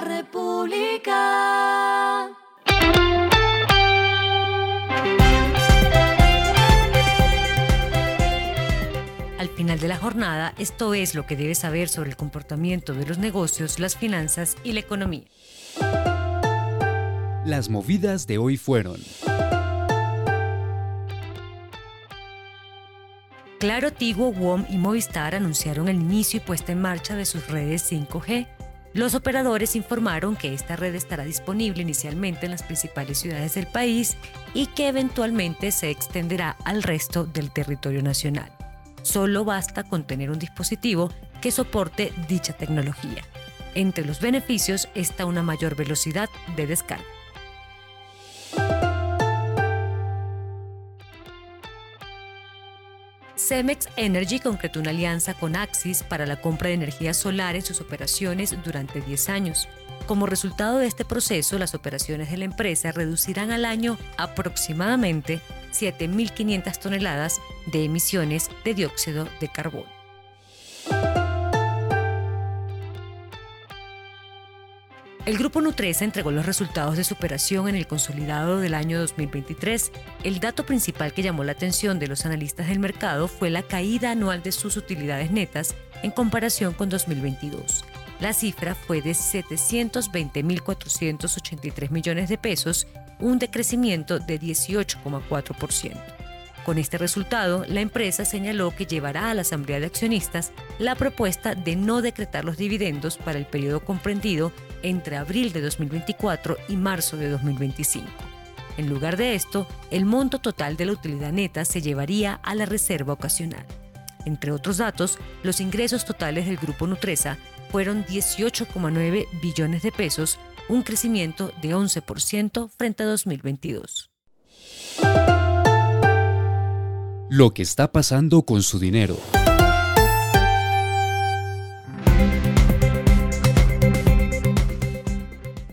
la República. Al final de la jornada, esto es lo que debes saber sobre el comportamiento de los negocios, las finanzas y la economía. Las movidas de hoy fueron. Claro, Tigo, WOM y Movistar anunciaron el inicio y puesta en marcha de sus redes 5G. Los operadores informaron que esta red estará disponible inicialmente en las principales ciudades del país y que eventualmente se extenderá al resto del territorio nacional. Solo basta con tener un dispositivo que soporte dicha tecnología. Entre los beneficios está una mayor velocidad de descarga. Cemex Energy concretó una alianza con Axis para la compra de energía solar en sus operaciones durante 10 años. Como resultado de este proceso, las operaciones de la empresa reducirán al año aproximadamente 7.500 toneladas de emisiones de dióxido de carbono. El grupo Nutresa entregó los resultados de su operación en el consolidado del año 2023. El dato principal que llamó la atención de los analistas del mercado fue la caída anual de sus utilidades netas en comparación con 2022. La cifra fue de 720.483 millones de pesos, un decrecimiento de 18,4%. Con este resultado, la empresa señaló que llevará a la Asamblea de Accionistas la propuesta de no decretar los dividendos para el periodo comprendido entre abril de 2024 y marzo de 2025. En lugar de esto, el monto total de la utilidad neta se llevaría a la reserva ocasional. Entre otros datos, los ingresos totales del grupo Nutresa fueron 18,9 billones de pesos, un crecimiento de 11% frente a 2022. Lo que está pasando con su dinero.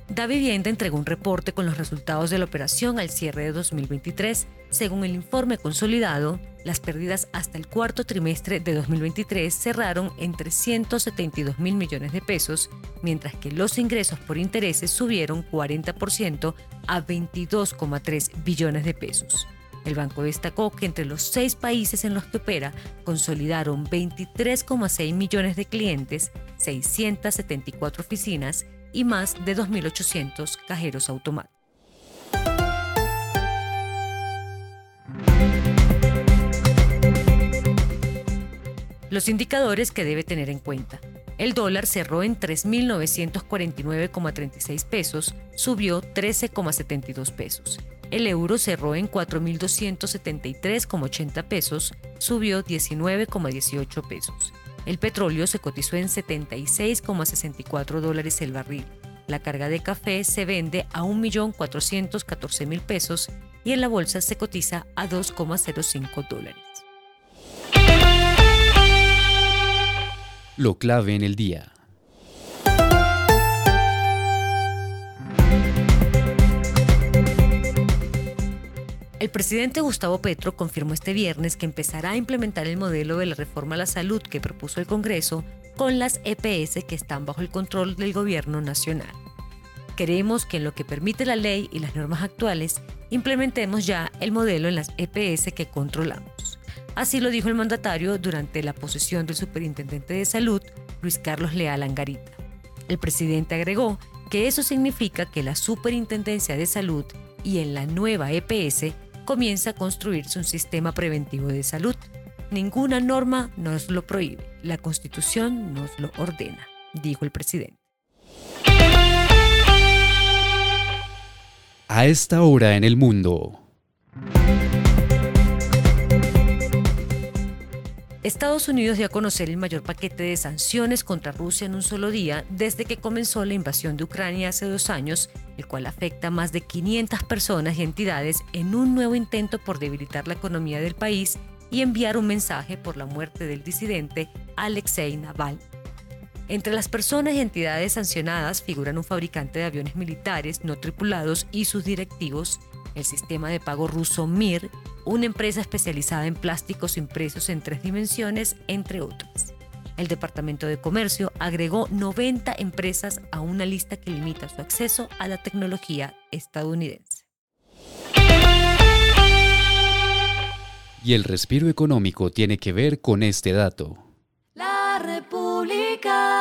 Da Vivienda entregó un reporte con los resultados de la operación al cierre de 2023. Según el informe consolidado, las pérdidas hasta el cuarto trimestre de 2023 cerraron en 372 mil millones de pesos, mientras que los ingresos por intereses subieron 40% a 22,3 billones de pesos. El banco destacó que entre los seis países en los que opera consolidaron 23,6 millones de clientes, 674 oficinas y más de 2.800 cajeros automáticos. Los indicadores que debe tener en cuenta. El dólar cerró en 3.949,36 pesos, subió 13,72 pesos. El euro cerró en 4.273,80 pesos, subió 19,18 pesos. El petróleo se cotizó en 76,64 dólares el barril. La carga de café se vende a 1.414.000 pesos y en la bolsa se cotiza a 2,05 dólares. Lo clave en el día. El presidente Gustavo Petro confirmó este viernes que empezará a implementar el modelo de la reforma a la salud que propuso el Congreso con las EPS que están bajo el control del gobierno nacional. Queremos que en lo que permite la ley y las normas actuales, implementemos ya el modelo en las EPS que controlamos. Así lo dijo el mandatario durante la posesión del superintendente de salud, Luis Carlos Leal Angarita. El presidente agregó que eso significa que la superintendencia de salud y en la nueva EPS comienza a construirse un sistema preventivo de salud. Ninguna norma nos lo prohíbe, la Constitución nos lo ordena, dijo el presidente. A esta hora en el mundo. Estados Unidos dio a conocer el mayor paquete de sanciones contra Rusia en un solo día desde que comenzó la invasión de Ucrania hace dos años, el cual afecta a más de 500 personas y entidades en un nuevo intento por debilitar la economía del país y enviar un mensaje por la muerte del disidente Alexei Navalny. Entre las personas y entidades sancionadas figuran un fabricante de aviones militares no tripulados y sus directivos, el sistema de pago ruso MIR una empresa especializada en plásticos impresos en tres dimensiones, entre otras. El Departamento de Comercio agregó 90 empresas a una lista que limita su acceso a la tecnología estadounidense. Y el respiro económico tiene que ver con este dato. La República.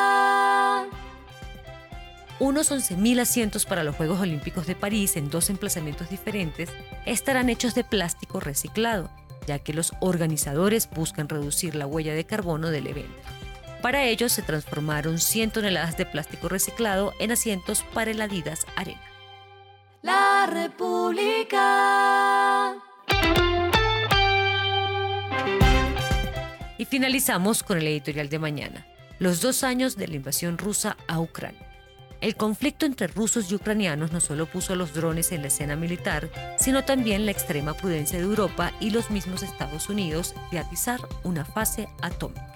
Unos 11.000 asientos para los Juegos Olímpicos de París en dos emplazamientos diferentes estarán hechos de plástico reciclado, ya que los organizadores buscan reducir la huella de carbono del evento. Para ello se transformaron 100 toneladas de plástico reciclado en asientos para el Adidas Arena. La República. Y finalizamos con el editorial de mañana, los dos años de la invasión rusa a Ucrania. El conflicto entre rusos y ucranianos no solo puso a los drones en la escena militar, sino también la extrema prudencia de Europa y los mismos Estados Unidos de atizar una fase atómica.